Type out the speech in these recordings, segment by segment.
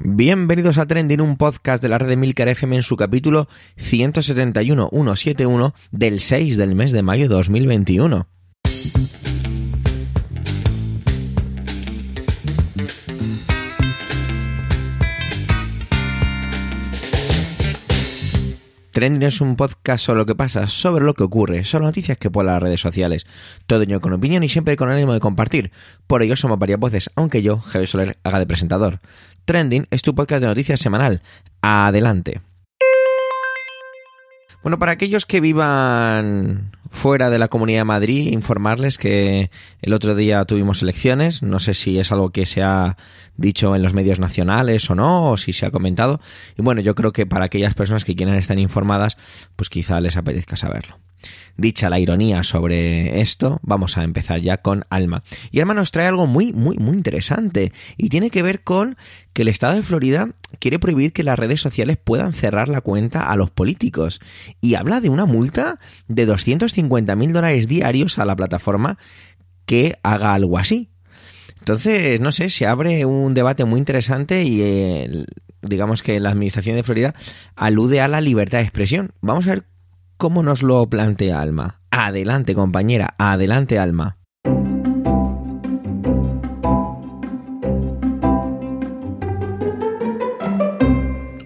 Bienvenidos a Trending, un podcast de la red de Milcar FM en su capítulo 171-171 del 6 del mes de mayo de 2021. Trending es un podcast sobre lo que pasa, sobre lo que ocurre, sobre noticias que ponen las redes sociales. Todo ello con opinión y siempre con ánimo de compartir. Por ello somos varias voces, aunque yo, Javier Soler, haga de presentador. Trending es tu podcast de noticias semanal. Adelante. Bueno, para aquellos que vivan fuera de la Comunidad de Madrid, informarles que el otro día tuvimos elecciones. No sé si es algo que se ha dicho en los medios nacionales o no, o si se ha comentado. Y bueno, yo creo que para aquellas personas que quieran estar informadas, pues quizá les apetezca saberlo. Dicha la ironía sobre esto, vamos a empezar ya con Alma. Y Alma nos trae algo muy, muy, muy interesante y tiene que ver con que el Estado de Florida quiere prohibir que las redes sociales puedan cerrar la cuenta a los políticos y habla de una multa de 250 mil dólares diarios a la plataforma que haga algo así. Entonces, no sé, se abre un debate muy interesante y eh, digamos que la Administración de Florida alude a la libertad de expresión. Vamos a ver cómo nos lo plantea Alma. Adelante, compañera, adelante, Alma.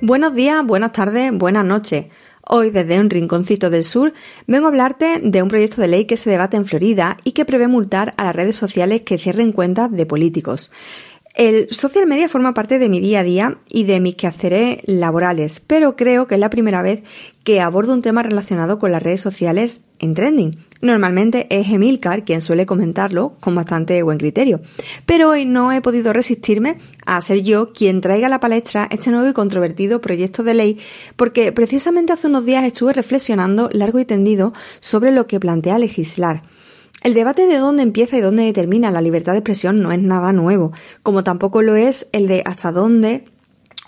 Buenos días, buenas tardes, buenas noches. Hoy, desde un rinconcito del sur, vengo a hablarte de un proyecto de ley que se debate en Florida y que prevé multar a las redes sociales que cierren cuentas de políticos. El social media forma parte de mi día a día y de mis quehaceres laborales, pero creo que es la primera vez que abordo un tema relacionado con las redes sociales en trending. Normalmente es Emilcar quien suele comentarlo con bastante buen criterio, pero hoy no he podido resistirme a ser yo quien traiga a la palestra este nuevo y controvertido proyecto de ley, porque precisamente hace unos días estuve reflexionando largo y tendido sobre lo que plantea legislar. El debate de dónde empieza y dónde termina la libertad de expresión no es nada nuevo, como tampoco lo es el de hasta dónde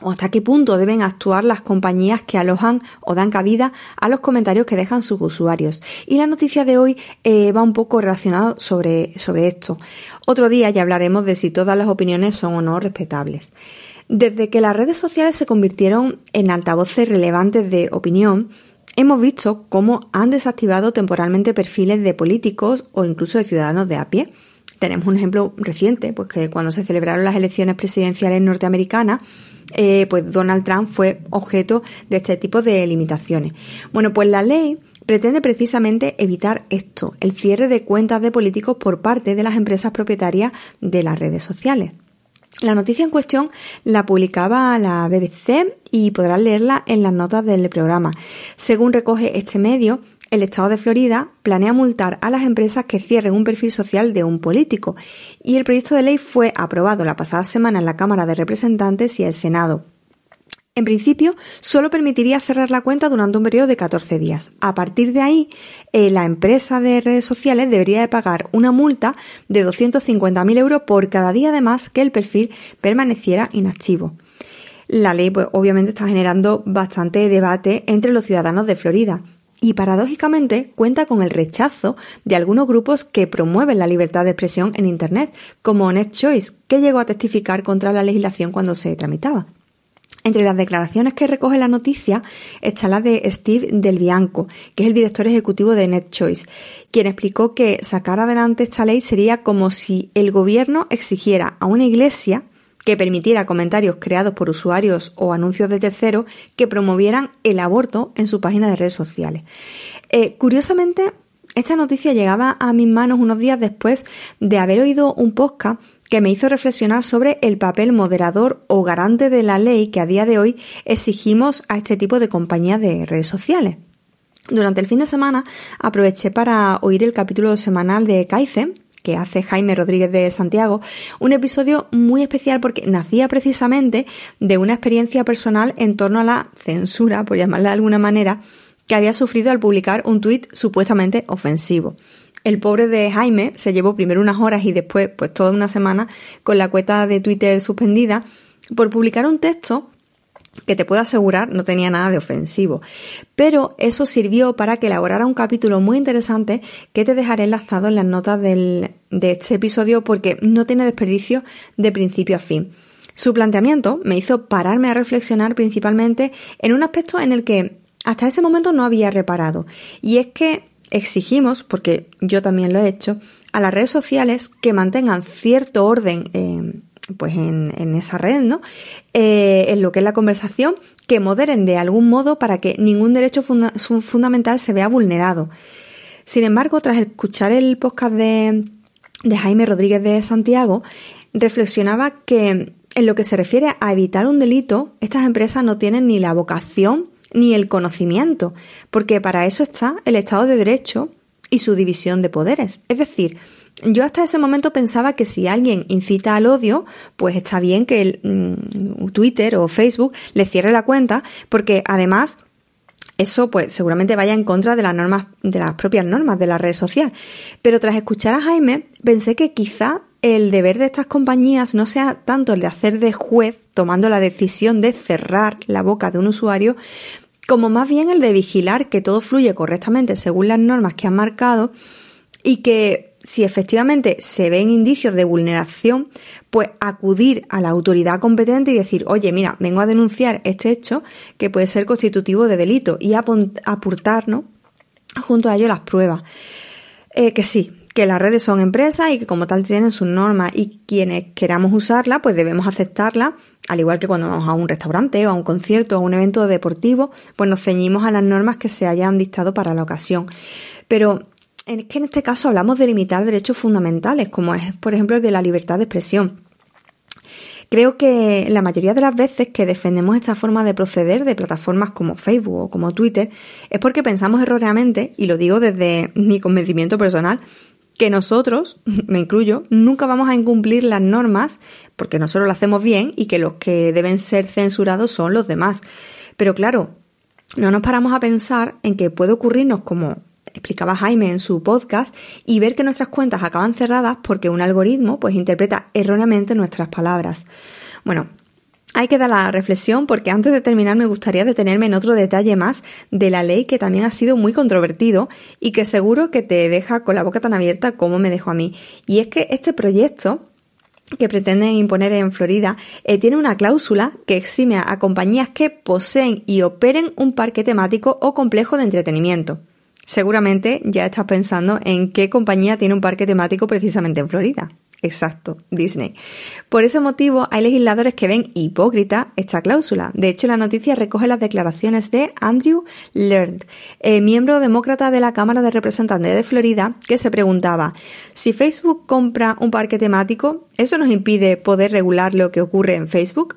o hasta qué punto deben actuar las compañías que alojan o dan cabida a los comentarios que dejan sus usuarios. Y la noticia de hoy eh, va un poco relacionado sobre, sobre esto. Otro día ya hablaremos de si todas las opiniones son o no respetables. Desde que las redes sociales se convirtieron en altavoces relevantes de opinión, hemos visto cómo han desactivado temporalmente perfiles de políticos o incluso de ciudadanos de a pie. Tenemos un ejemplo reciente, pues que cuando se celebraron las elecciones presidenciales norteamericanas, eh, pues Donald Trump fue objeto de este tipo de limitaciones. Bueno, pues la ley pretende precisamente evitar esto, el cierre de cuentas de políticos por parte de las empresas propietarias de las redes sociales. La noticia en cuestión la publicaba la BBC y podrás leerla en las notas del programa. Según recoge este medio, el Estado de Florida planea multar a las empresas que cierren un perfil social de un político y el proyecto de ley fue aprobado la pasada semana en la Cámara de Representantes y el Senado. En principio, solo permitiría cerrar la cuenta durante un periodo de 14 días. A partir de ahí, eh, la empresa de redes sociales debería de pagar una multa de 250.000 euros por cada día además que el perfil permaneciera inactivo. La ley, pues, obviamente está generando bastante debate entre los ciudadanos de Florida y paradójicamente cuenta con el rechazo de algunos grupos que promueven la libertad de expresión en Internet, como NetChoice, que llegó a testificar contra la legislación cuando se tramitaba. Entre las declaraciones que recoge la noticia está la de Steve Del Bianco, que es el director ejecutivo de NetChoice, quien explicó que sacar adelante esta ley sería como si el gobierno exigiera a una iglesia que permitiera comentarios creados por usuarios o anuncios de terceros que promovieran el aborto en su página de redes sociales. Eh, curiosamente, esta noticia llegaba a mis manos unos días después de haber oído un podcast que me hizo reflexionar sobre el papel moderador o garante de la ley que a día de hoy exigimos a este tipo de compañías de redes sociales. Durante el fin de semana aproveché para oír el capítulo semanal de Kaizen, que hace Jaime Rodríguez de Santiago, un episodio muy especial porque nacía precisamente de una experiencia personal en torno a la censura, por llamarla de alguna manera, que había sufrido al publicar un tuit supuestamente ofensivo. El pobre de Jaime se llevó primero unas horas y después pues toda una semana con la cuenta de Twitter suspendida por publicar un texto que te puedo asegurar no tenía nada de ofensivo. Pero eso sirvió para que elaborara un capítulo muy interesante que te dejaré enlazado en las notas de este episodio porque no tiene desperdicio de principio a fin. Su planteamiento me hizo pararme a reflexionar principalmente en un aspecto en el que hasta ese momento no había reparado, y es que exigimos, porque yo también lo he hecho, a las redes sociales que mantengan cierto orden eh, pues en, esa red, ¿no? Eh, en lo que es la conversación, que moderen de algún modo para que ningún derecho fundamental se vea vulnerado. Sin embargo, tras escuchar el podcast de, de Jaime Rodríguez de Santiago, reflexionaba que en lo que se refiere a evitar un delito, estas empresas no tienen ni la vocación ni el conocimiento, porque para eso está el Estado de Derecho y su división de poderes. Es decir, yo hasta ese momento pensaba que si alguien incita al odio, pues está bien que el, mm, Twitter o Facebook le cierre la cuenta, porque además eso pues seguramente vaya en contra de las normas, de las propias normas de la red social. Pero tras escuchar a Jaime, pensé que quizá el deber de estas compañías no sea tanto el de hacer de juez tomando la decisión de cerrar la boca de un usuario, como más bien el de vigilar que todo fluye correctamente según las normas que han marcado y que si efectivamente se ven indicios de vulneración, pues acudir a la autoridad competente y decir, oye, mira, vengo a denunciar este hecho que puede ser constitutivo de delito y aportarnos junto a ello las pruebas. Eh, que sí, que las redes son empresas y que como tal tienen sus normas y quienes queramos usarla, pues debemos aceptarla, al igual que cuando vamos a un restaurante o a un concierto o a un evento deportivo, pues nos ceñimos a las normas que se hayan dictado para la ocasión. Pero es que en este caso hablamos de limitar derechos fundamentales, como es, por ejemplo, el de la libertad de expresión. Creo que la mayoría de las veces que defendemos esta forma de proceder de plataformas como Facebook o como Twitter es porque pensamos erróneamente, y lo digo desde mi convencimiento personal, que nosotros, me incluyo, nunca vamos a incumplir las normas porque nosotros lo hacemos bien y que los que deben ser censurados son los demás. Pero claro, no nos paramos a pensar en que puede ocurrirnos como explicaba Jaime en su podcast y ver que nuestras cuentas acaban cerradas porque un algoritmo pues interpreta erróneamente nuestras palabras. Bueno, hay que dar la reflexión porque antes de terminar me gustaría detenerme en otro detalle más de la ley que también ha sido muy controvertido y que seguro que te deja con la boca tan abierta como me dejó a mí. Y es que este proyecto que pretenden imponer en Florida eh, tiene una cláusula que exime a compañías que poseen y operen un parque temático o complejo de entretenimiento. Seguramente ya estás pensando en qué compañía tiene un parque temático precisamente en Florida. Exacto, Disney. Por ese motivo, hay legisladores que ven hipócrita esta cláusula. De hecho, la noticia recoge las declaraciones de Andrew Laird, eh, miembro demócrata de la Cámara de Representantes de Florida, que se preguntaba, si Facebook compra un parque temático, ¿eso nos impide poder regular lo que ocurre en Facebook?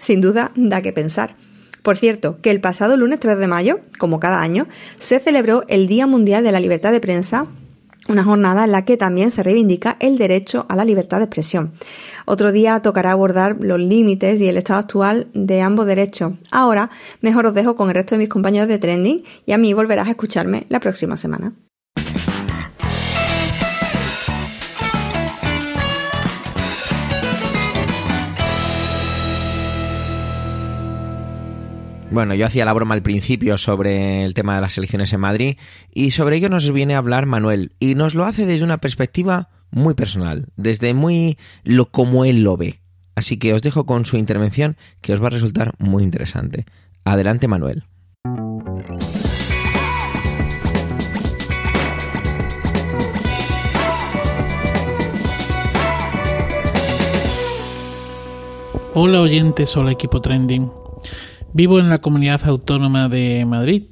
Sin duda, da que pensar. Por cierto, que el pasado lunes 3 de mayo, como cada año, se celebró el Día Mundial de la Libertad de Prensa una jornada en la que también se reivindica el derecho a la libertad de expresión. Otro día tocará abordar los límites y el estado actual de ambos derechos. Ahora, mejor os dejo con el resto de mis compañeros de Trending y a mí volverás a escucharme la próxima semana. Bueno, yo hacía la broma al principio sobre el tema de las elecciones en Madrid y sobre ello nos viene a hablar Manuel y nos lo hace desde una perspectiva muy personal, desde muy lo como él lo ve. Así que os dejo con su intervención que os va a resultar muy interesante. Adelante Manuel. Hola oyentes, hola equipo trending. Vivo en la comunidad autónoma de Madrid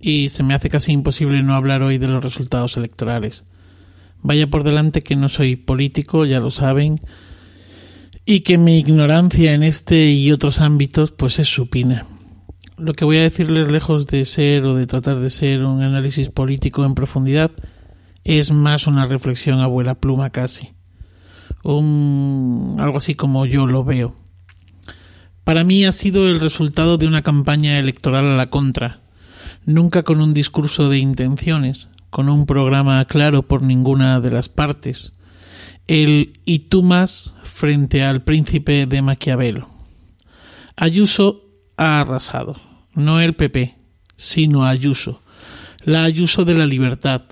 y se me hace casi imposible no hablar hoy de los resultados electorales. Vaya por delante que no soy político, ya lo saben, y que mi ignorancia en este y otros ámbitos pues es supina. Lo que voy a decirles lejos de ser o de tratar de ser un análisis político en profundidad es más una reflexión abuela pluma casi. Un, algo así como yo lo veo para mí ha sido el resultado de una campaña electoral a la contra, nunca con un discurso de intenciones, con un programa claro por ninguna de las partes, el y tú más frente al príncipe de Maquiavelo. Ayuso ha arrasado, no el PP, sino Ayuso, la Ayuso de la libertad,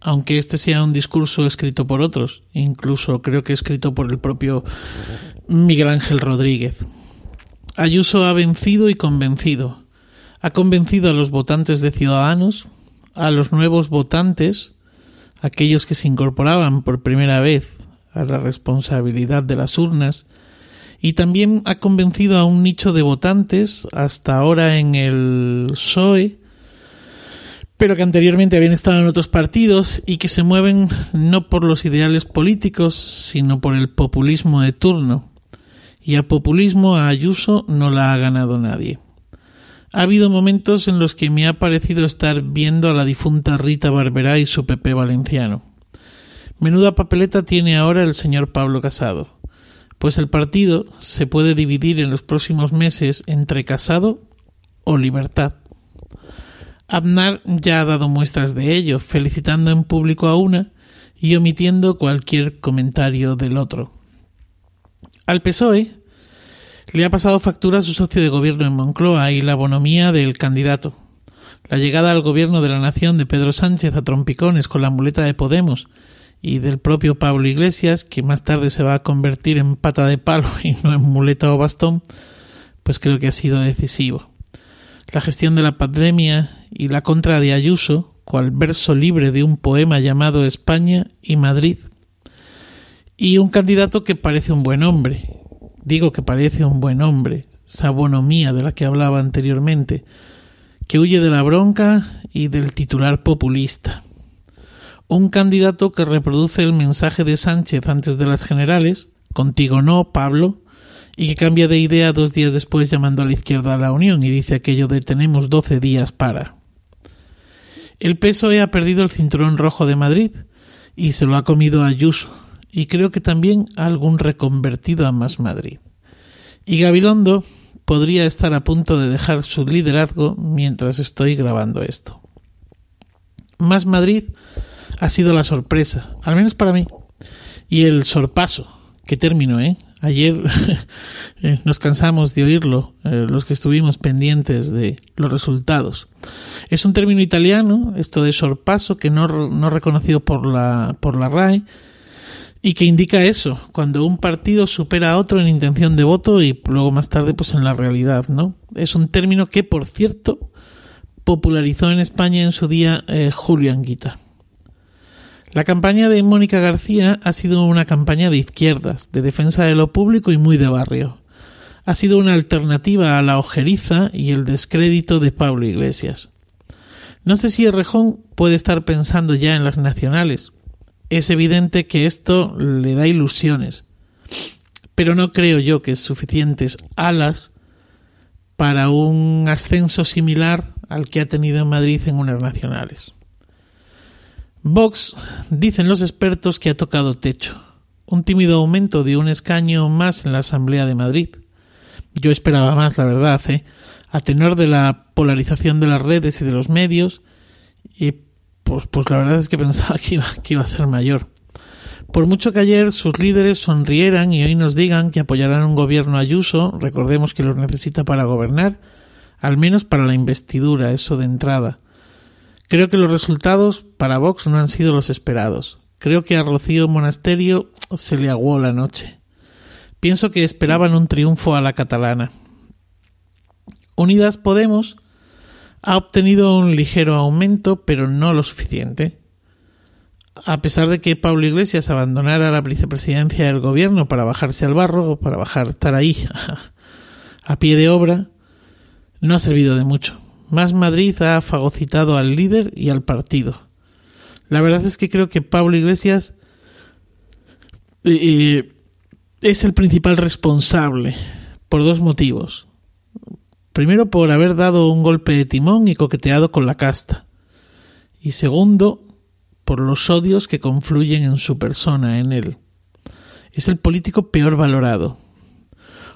aunque este sea un discurso escrito por otros, incluso creo que escrito por el propio Miguel Ángel Rodríguez. Ayuso ha vencido y convencido. Ha convencido a los votantes de Ciudadanos, a los nuevos votantes, aquellos que se incorporaban por primera vez a la responsabilidad de las urnas, y también ha convencido a un nicho de votantes hasta ahora en el PSOE, pero que anteriormente habían estado en otros partidos y que se mueven no por los ideales políticos, sino por el populismo de turno. Y a populismo a Ayuso no la ha ganado nadie. Ha habido momentos en los que me ha parecido estar viendo a la difunta Rita Barberá y su Pepe Valenciano. Menuda papeleta tiene ahora el señor Pablo Casado pues el partido se puede dividir en los próximos meses entre Casado o Libertad. Abnar ya ha dado muestras de ello, felicitando en público a una y omitiendo cualquier comentario del otro. Al PSOE le ha pasado factura a su socio de gobierno en Moncloa y la bonomía del candidato. La llegada al gobierno de la nación de Pedro Sánchez a trompicones con la muleta de Podemos y del propio Pablo Iglesias, que más tarde se va a convertir en pata de palo y no en muleta o bastón, pues creo que ha sido decisivo. La gestión de la pandemia y la contra de Ayuso, cual verso libre de un poema llamado España y Madrid. Y un candidato que parece un buen hombre. Digo que parece un buen hombre, esa bonomía de la que hablaba anteriormente, que huye de la bronca y del titular populista un candidato que reproduce el mensaje de Sánchez antes de las generales, contigo no, Pablo, y que cambia de idea dos días después llamando a la izquierda a la Unión y dice aquello de tenemos doce días para. El PSOE ha perdido el cinturón rojo de Madrid y se lo ha comido a Ayuso, y creo que también algún reconvertido a Más Madrid. Y Gabilondo podría estar a punto de dejar su liderazgo mientras estoy grabando esto. Más Madrid ha sido la sorpresa, al menos para mí. Y el sorpaso, que término, ¿eh? Ayer eh, nos cansamos de oírlo, eh, los que estuvimos pendientes de los resultados. Es un término italiano, esto de sorpaso, que no, no reconocido por la, por la RAE, y que indica eso, cuando un partido supera a otro en intención de voto y luego más tarde pues en la realidad, ¿no? Es un término que, por cierto, popularizó en España en su día eh, Julio Anguita. La campaña de Mónica García ha sido una campaña de izquierdas, de defensa de lo público y muy de barrio. Ha sido una alternativa a la ojeriza y el descrédito de Pablo Iglesias. No sé si Errejón puede estar pensando ya en las nacionales. Es evidente que esto le da ilusiones, pero no creo yo que es suficientes alas para un ascenso similar al que ha tenido en Madrid en unas nacionales. Vox, dicen los expertos, que ha tocado techo. Un tímido aumento de un escaño más en la Asamblea de Madrid. Yo esperaba más, la verdad, ¿eh? a tenor de la polarización de las redes y de los medios, pues, pues la verdad es que pensaba que iba, a ser mayor. Por mucho que ayer sus líderes sonrieran y hoy nos digan que apoyarán un gobierno ayuso, recordemos que los necesita para gobernar, al menos para la investidura, eso de entrada. Creo que los resultados para Vox no han sido los esperados. Creo que a Rocío Monasterio se le aguó la noche. Pienso que esperaban un triunfo a la catalana. Unidas Podemos ha obtenido un ligero aumento, pero no lo suficiente. A pesar de que Pablo Iglesias abandonara la vicepresidencia del gobierno para bajarse al barro, para bajar, estar ahí a pie de obra, no ha servido de mucho. Más Madrid ha fagocitado al líder y al partido. La verdad es que creo que Pablo Iglesias eh, eh, es el principal responsable por dos motivos. Primero, por haber dado un golpe de timón y coqueteado con la casta. Y segundo, por los odios que confluyen en su persona, en él. Es el político peor valorado.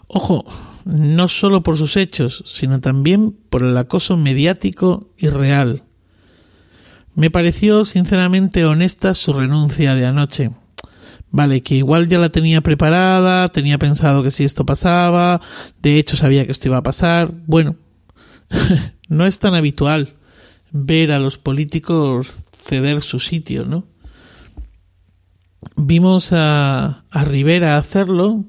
Ojo, no solo por sus hechos, sino también por el acoso mediático y real. Me pareció sinceramente honesta su renuncia de anoche. Vale, que igual ya la tenía preparada, tenía pensado que si esto pasaba, de hecho sabía que esto iba a pasar. Bueno, no es tan habitual ver a los políticos ceder su sitio, ¿no? Vimos a, a Rivera hacerlo,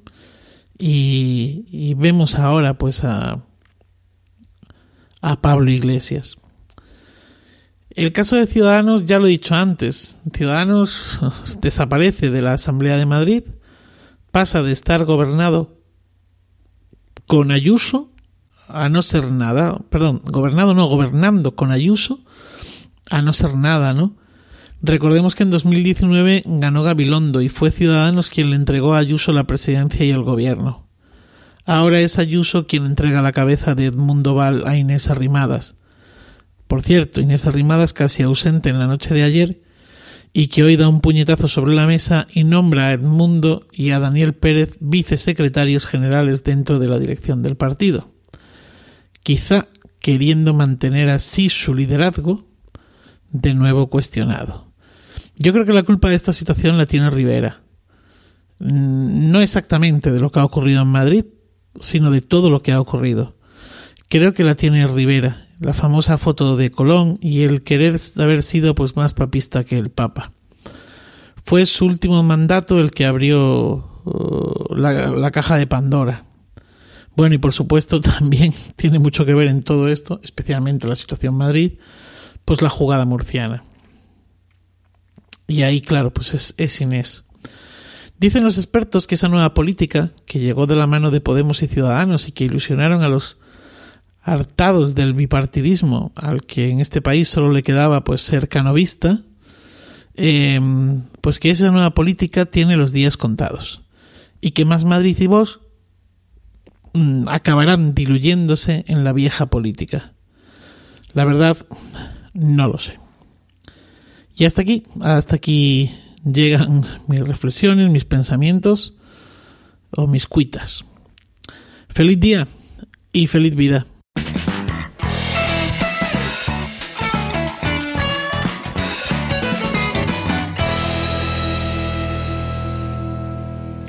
y, vemos ahora pues a, a Pablo Iglesias. El caso de Ciudadanos, ya lo he dicho antes, Ciudadanos desaparece de la Asamblea de Madrid, pasa de estar gobernado con Ayuso a no ser nada, perdón, gobernado no, gobernando con Ayuso a no ser nada, ¿no? Recordemos que en 2019 ganó Gabilondo y fue Ciudadanos quien le entregó a Ayuso la presidencia y el gobierno. Ahora es Ayuso quien entrega la cabeza de Edmundo Val a Inés Arrimadas. Por cierto, Inés Arrimadas casi ausente en la noche de ayer y que hoy da un puñetazo sobre la mesa y nombra a Edmundo y a Daniel Pérez vicesecretarios generales dentro de la dirección del partido. Quizá queriendo mantener así su liderazgo, de nuevo cuestionado. Yo creo que la culpa de esta situación la tiene Rivera. Mm, no exactamente de lo que ha ocurrido en Madrid, sino de todo lo que ha ocurrido. Creo que la tiene Rivera, la famosa foto de Colón y el querer haber sido pues más papista que el Papa. Fue su último mandato el que abrió uh, la, caja de Pandora. Bueno, y por supuesto también tiene mucho que ver en todo esto, especialmente la situación en Madrid, pues la jugada murciana. Y ahí, claro, pues es, es Inés. Dicen los expertos que esa nueva política, que llegó de la mano de Podemos y Ciudadanos y que ilusionaron a los hartados del bipartidismo, al que en este país solo le quedaba pues ser canovista, em, pues que esa nueva política tiene los días contados. Y que más Madrid y vos mm, acabarán diluyéndose en la vieja política. La verdad, no lo sé. Y hasta aquí, hasta aquí llegan mis reflexiones, mis pensamientos o mis cuitas. Feliz día y feliz vida.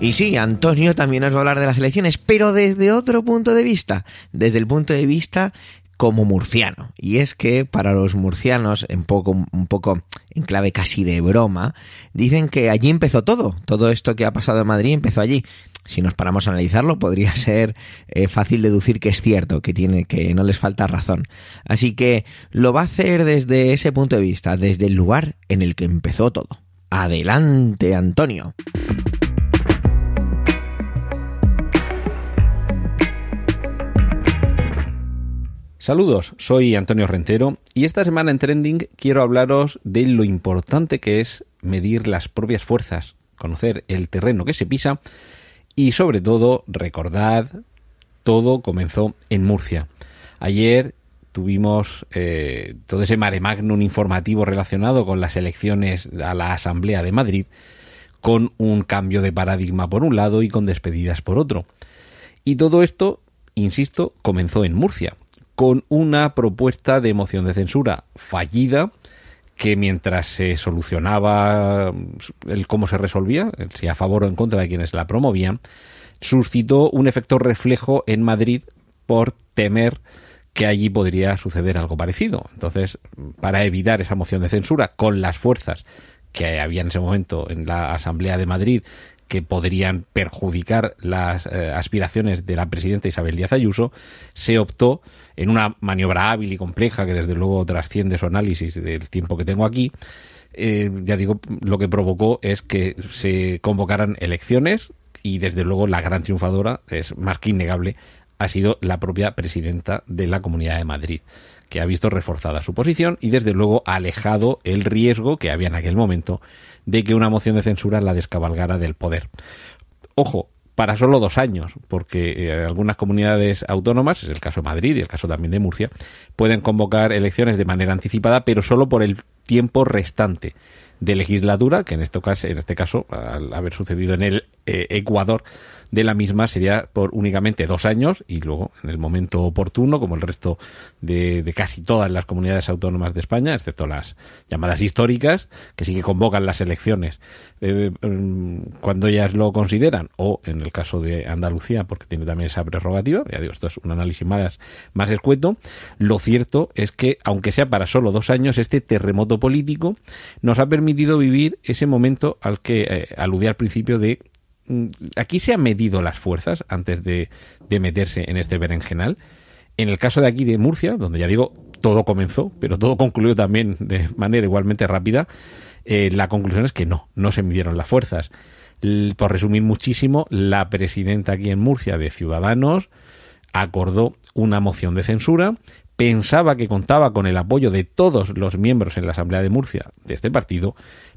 Y sí, Antonio también nos va a hablar de las elecciones, pero desde otro punto de vista, desde el punto de vista como murciano. Y es que para los murcianos, en poco, un poco en clave casi de broma, dicen que allí empezó todo. Todo esto que ha pasado en Madrid empezó allí. Si nos paramos a analizarlo, podría ser eh, fácil deducir que es cierto, que tiene, que no les falta razón. Así que lo va a hacer desde ese punto de vista, desde el lugar en el que empezó todo. Adelante, Antonio. Saludos, soy Antonio Rentero y esta semana en Trending quiero hablaros de lo importante que es medir las propias fuerzas, conocer el terreno que se pisa y sobre todo recordad todo comenzó en Murcia. Ayer tuvimos eh, todo ese mare magnum informativo relacionado con las elecciones a la Asamblea de Madrid, con un cambio de paradigma por un lado y con despedidas por otro. Y todo esto, insisto, comenzó en Murcia con una propuesta de moción de censura fallida que mientras se solucionaba el cómo se resolvía, si a favor o en contra de quienes la promovían, suscitó un efecto reflejo en Madrid por temer que allí podría suceder algo parecido. Entonces, para evitar esa moción de censura con las fuerzas que había en ese momento en la Asamblea de Madrid que podrían perjudicar las eh, aspiraciones de la presidenta Isabel Díaz Ayuso, se optó en una maniobra hábil y compleja que desde luego trasciende su análisis del tiempo que tengo aquí. Eh, ya digo, lo que provocó es que se convocaran elecciones y desde luego la gran triunfadora es más que innegable ha sido la propia presidenta de la Comunidad de Madrid que ha visto reforzada su posición y desde luego alejado el riesgo que había en aquel momento de que una moción de censura la descabalgara del poder. Ojo, para solo dos años, porque eh, algunas comunidades autónomas, es el caso de Madrid y el caso también de Murcia, pueden convocar elecciones de manera anticipada, pero solo por el tiempo restante de legislatura, que en este caso, en este caso al haber sucedido en el eh, Ecuador, de la misma sería por únicamente dos años y luego en el momento oportuno, como el resto de, casi todas las comunidades autónomas de España, excepto las llamadas históricas, que sí que convocan las elecciones eh, mm, cuando ellas lo consideran, o en el caso de Andalucía, porque tiene también esa prerrogativa, ya digo, esto es un análisis más, más escueto, lo cierto es que, aunque sea para solo dos años, este terremoto político nos ha permitido vivir ese momento al que eh, al principio de mm, aquí se han medido las fuerzas antes de, de meterse en este berenjenal. En el caso de aquí de Murcia, donde ya digo, todo comenzó, pero todo concluyó también de manera igualmente rápida, eh, la conclusión es que no, no se midieron las fuerzas. por resumir muchísimo, la presidenta aquí en Murcia de Ciudadanos acordó una moción de censura, pensaba que contaba con el apoyo de todos los miembros en la Asamblea de Murcia de este partido,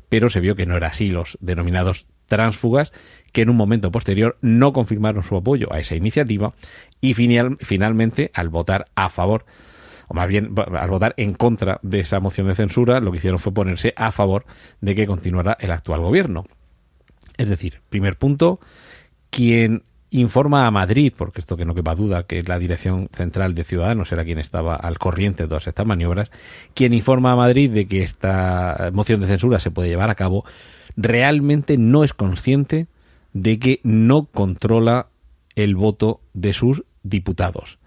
pero se vio que no era así los denominados transfugas, que en un momento posterior no confirmaron su apoyo a esa iniciativa y finalmente, al votar a favor o más bien al votar en contra de esa moción de censura, lo que hicieron fue ponerse a favor de que continuara el actual gobierno. Es decir, primer punto, quien informa a Madrid, porque esto que no quepa duda que es la Dirección Central de Ciudadanos era quien estaba al corriente de todas estas maniobras, quien informa a Madrid de que esta moción de censura se puede llevar a cabo, realmente no es consciente de que no controla el voto de sus diputados.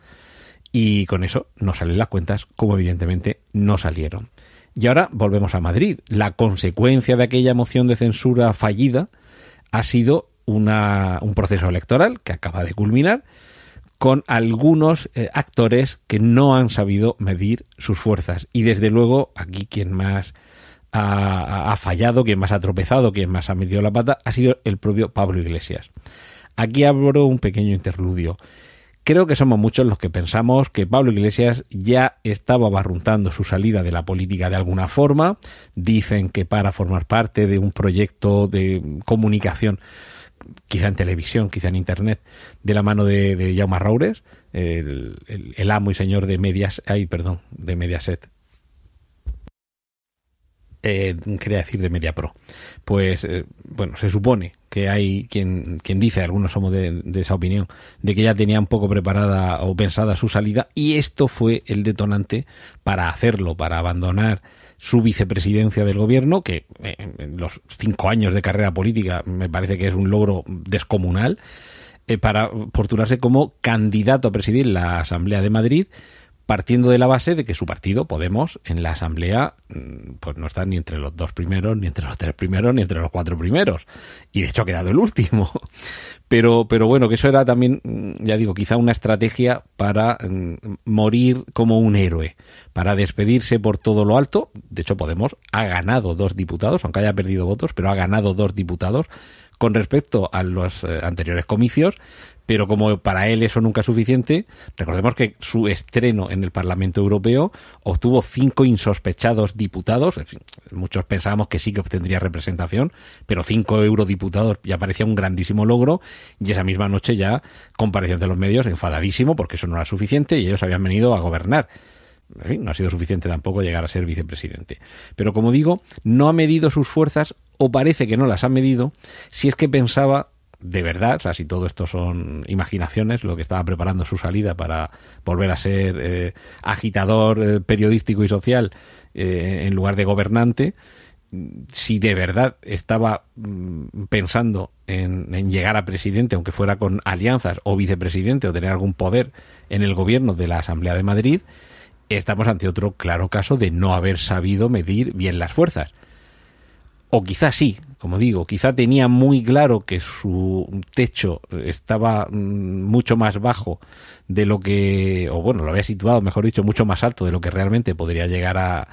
Y con eso no salen las cuentas, como evidentemente no salieron. Y ahora volvemos a Madrid. La consecuencia de aquella moción de censura fallida ha sido una, un proceso electoral que acaba de culminar con algunos eh, actores que no han sabido medir sus fuerzas. Y desde luego, aquí quien más ha, ha, fallado, quien más ha tropezado, quien más ha medido la pata, ha sido el propio Pablo Iglesias. Aquí abro un pequeño interludio. Creo que somos muchos los que pensamos que Pablo Iglesias ya estaba barruntando su salida de la política de alguna forma. Dicen que para formar parte de un proyecto de comunicación, quizá en televisión, quizá en internet, de la mano de, de Jaume Raures, el, amo y señor de Medias, ay, perdón, de Mediaset, eh, quería decir de Media Pro. Pues, eh, bueno, se supone que hay quien, quien dice, algunos somos de, esa opinión, de que ya tenía un poco preparada o pensada su salida y esto fue el detonante para hacerlo, para abandonar su vicepresidencia del gobierno, que eh, en los cinco años de carrera política me parece que es un logro descomunal, eh, para postularse como candidato a presidir la Asamblea de Madrid partiendo de la base de que su partido, Podemos, en la Asamblea, mm, pues no está ni entre los dos primeros, ni entre los tres primeros, ni entre los cuatro primeros. Y de hecho ha quedado el último. Pero, pero bueno, que eso era también, mm, ya digo, quizá una estrategia para mm, morir como un héroe, para despedirse por todo lo alto. De hecho, Podemos ha ganado dos diputados, aunque haya perdido votos, pero ha ganado dos diputados con respecto a los eh, anteriores comicios pero como para él eso nunca es suficiente, recordemos que su estreno en el Parlamento Europeo obtuvo cinco insospechados diputados, muchos pensábamos que sí que obtendría representación, pero cinco eurodiputados ya parecía un grandísimo logro, y esa misma noche ya compareció ante los medios enfadadísimo porque eso no era suficiente y ellos habían venido a gobernar. no ha sido suficiente tampoco llegar a ser vicepresidente. Pero como digo, no ha medido sus fuerzas o parece que no las ha medido si es que pensaba de verdad, o sea, si todo esto son imaginaciones, lo que estaba preparando su salida para volver a ser eh, agitador eh, periodístico y social eh, en lugar de gobernante, si de verdad estaba mm, pensando en, en, llegar a presidente, aunque fuera con alianzas o vicepresidente o tener algún poder en el gobierno de la Asamblea de Madrid, estamos ante otro claro caso de no haber sabido medir bien las fuerzas. O quizás sí, como digo, quizá tenía muy claro que su techo estaba mm, mucho más bajo de lo que, o bueno, lo había situado, mejor dicho, mucho más alto de lo que realmente podría llegar a,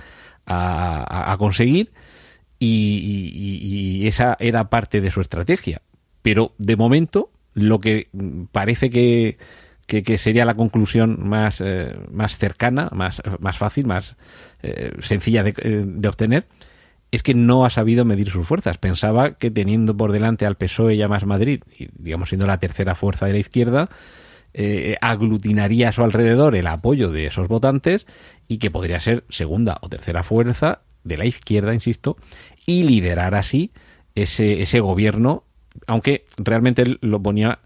a, conseguir. Y, esa era parte de su estrategia. Pero de momento, lo que parece que, que, sería la conclusión más, eh, más cercana, más, más fácil, más eh, sencilla de, eh, de obtener, es que no ha sabido medir sus fuerzas. Pensaba que teniendo por delante al PSOE y a Más Madrid, y digamos siendo la tercera fuerza de la izquierda, eh, aglutinaría a su alrededor el apoyo de esos votantes y que podría ser segunda o tercera fuerza de la izquierda, insisto, y liderar así ese, ese gobierno, aunque realmente él lo ponía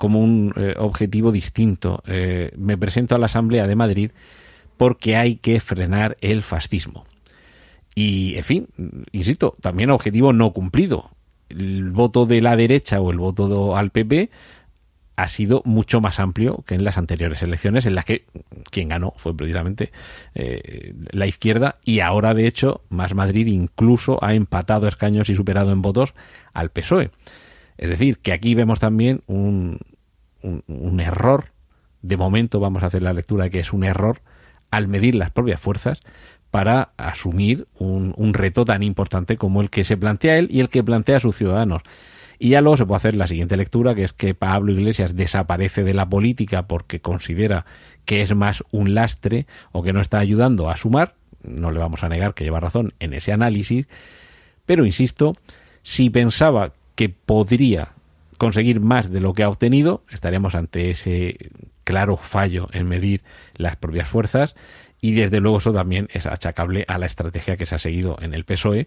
como un eh, objetivo distinto. Eh, me presento a la Asamblea de Madrid porque hay que frenar el fascismo. Y, en fin, insisto, también objetivo no cumplido. El voto de la derecha o el voto al PP ha sido mucho más amplio que en las anteriores elecciones, en las que quien ganó fue precisamente eh, la izquierda y ahora, de hecho, Más Madrid incluso ha empatado escaños y superado en votos al PSOE. Es decir, que aquí vemos también un, error, de momento vamos a hacer la lectura de que es un error al medir las propias fuerzas para asumir un, reto tan importante como el que se plantea él y el que plantea a sus ciudadanos. Y ya luego se puede hacer la siguiente lectura, que es que Pablo Iglesias desaparece de la política porque considera que es más un lastre o que no está ayudando a sumar. No le vamos a negar que lleva razón en ese análisis, pero insisto, si pensaba que podría conseguir más de lo que ha obtenido, estaríamos ante ese claro fallo en medir las propias fuerzas y desde luego eso también es achacable a la estrategia que se ha seguido en el PSOE,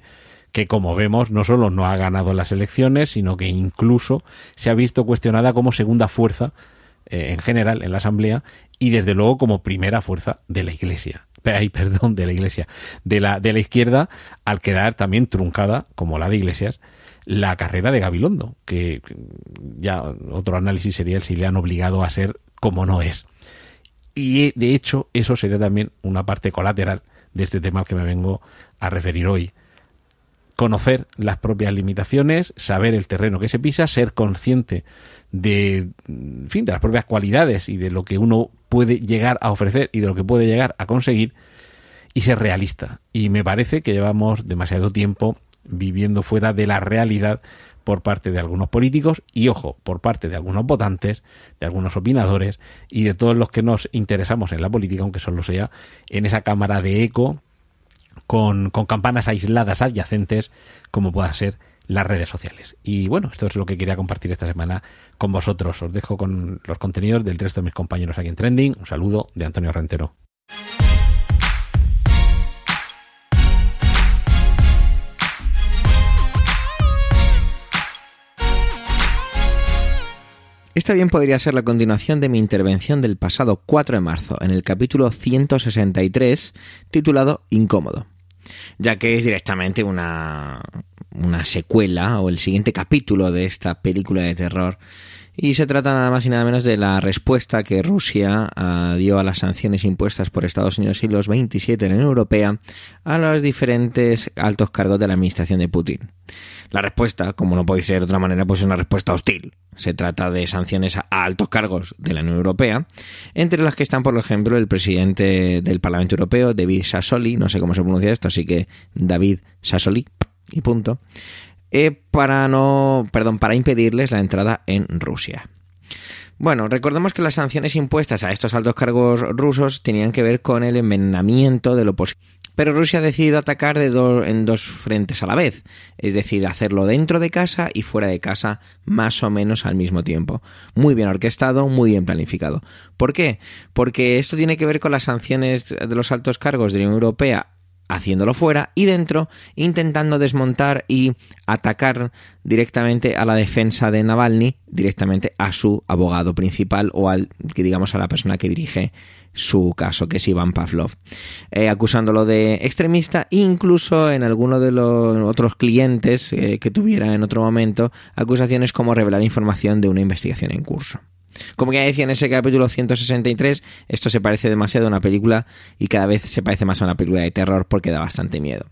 que como vemos no solo no ha ganado las elecciones, sino que incluso se ha visto cuestionada como segunda fuerza eh, en general en la Asamblea y desde luego como primera fuerza de la Iglesia. Ay, perdón, de la Iglesia, de la, de la izquierda, al quedar también truncada, como la de Iglesias, la carrera de Gabilondo, que ya otro análisis sería el si le han obligado a ser como no es. Y de hecho, eso sería también una parte colateral de este tema al que me vengo a referir hoy. Conocer las propias limitaciones, saber el terreno que se pisa, ser consciente de, fin, de las propias cualidades y de lo que uno puede llegar a ofrecer y de lo que puede llegar a conseguir y ser realista. Y me parece que llevamos demasiado tiempo viviendo fuera de la realidad por parte de algunos políticos y, ojo, por parte de algunos votantes, de algunos opinadores y de todos los que nos interesamos en la política, aunque solo sea en esa cámara de eco con, con campanas aisladas adyacentes como puedan ser las redes sociales. Y bueno, esto es lo que quería compartir esta semana con vosotros. Os dejo con los contenidos del resto de mis compañeros aquí en Trending. Un saludo de Antonio Rentero. Esta bien podría ser la continuación de mi intervención del pasado 4 de marzo en el capítulo 163 titulado Incómodo, ya que es directamente una, una secuela o el siguiente capítulo de esta película de terror y se trata nada más y nada menos de la respuesta que Rusia uh, dio a las sanciones impuestas por Estados Unidos y los 27 de la Unión Europea a los diferentes altos cargos de la administración de Putin. La respuesta, como no puede ser de otra manera, pues es una respuesta hostil. Se trata de sanciones a altos cargos de la Unión Europea, entre las que están, por ejemplo, el presidente del Parlamento Europeo, David Sassoli, no sé cómo se pronuncia esto, así que David Sassoli, y punto, eh, para no, perdón, para impedirles la entrada en Rusia. Bueno, recordemos que las sanciones impuestas a estos altos cargos rusos tenían que ver con el envenenamiento de lo posible. Pero Rusia ha decidido atacar de en dos frentes a la vez, es decir, hacerlo dentro de casa y fuera de casa más o menos al mismo tiempo. Muy bien orquestado, muy bien planificado. ¿Por qué? Porque esto tiene que ver con las sanciones de los altos cargos de la Unión Europea haciéndolo fuera y dentro intentando desmontar y atacar directamente a la defensa de Navalny, directamente a su abogado principal o al que digamos a la persona que dirige su caso, que es Iván Pavlov, eh, acusándolo de extremista e incluso en alguno de los otros clientes eh, que tuviera en otro momento acusaciones como revelar información de una investigación en curso. Como ya decía en ese capítulo 163, esto se parece demasiado a una película y cada vez se parece más a una película de terror porque da bastante miedo.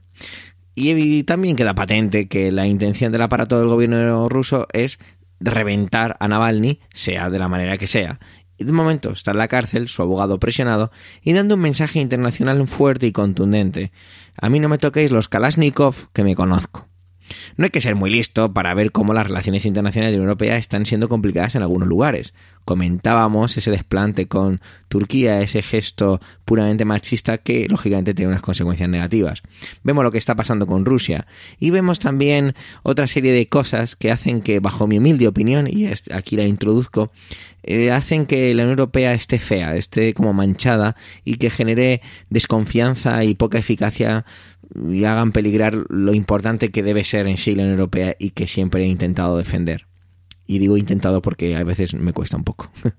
Y también queda patente que la intención del aparato del gobierno ruso es reventar a Navalny, sea de la manera que sea. Y de momento está en la cárcel, su abogado presionado, y dando un mensaje internacional fuerte y contundente. A mí no me toquéis los Kalashnikov que me conozco. No hay que ser muy listo para ver cómo las relaciones internacionales de la Unión Europea están siendo complicadas en algunos lugares. Comentábamos ese desplante con Turquía, ese gesto puramente machista que lógicamente tiene unas consecuencias negativas. Vemos lo que está pasando con Rusia y vemos también otra serie de cosas que hacen que, bajo mi humilde opinión, y aquí la introduzco, eh, hacen que la Unión Europea esté fea, esté como manchada y que genere desconfianza y poca eficacia y hagan peligrar lo importante que debe ser en sí la Unión Europea y que siempre he intentado defender. Y digo intentado porque a veces me cuesta un poco.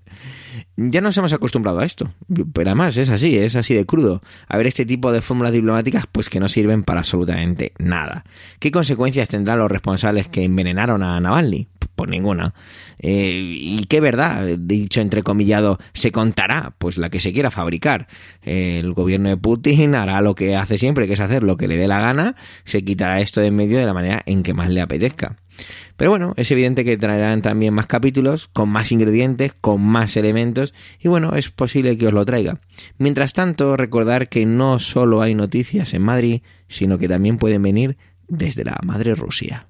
ya nos hemos acostumbrado a esto, pero además es así, es así de crudo. A ver este tipo de fórmulas diplomáticas pues que no sirven para absolutamente nada. ¿Qué consecuencias tendrán los responsables que envenenaron a Navalny? Pues ninguna. Eh, ¿Y qué verdad, dicho entrecomillado, se contará? Pues la que se quiera fabricar. el gobierno de Putin hará lo que hace siempre, que es hacer lo que le dé la gana, se quitará esto de en medio de la manera en que más le apetezca. Pero bueno, es evidente que traerán también más capítulos, con más ingredientes, con más elementos, y bueno, es posible que os lo traiga. Mientras tanto, recordar que no solo hay noticias en Madrid, sino que también pueden venir desde la madre Rusia.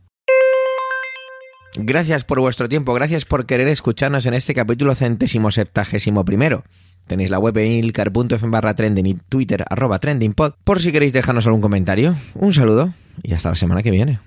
Gracias por vuestro tiempo, gracias por querer escucharnos en este capítulo centésimo septagésimo primero. Tenéis la web en ilcar.fm barra trending y twitter arroba trendingpod por si queréis dejarnos algún comentario. Un saludo y hasta la semana que viene.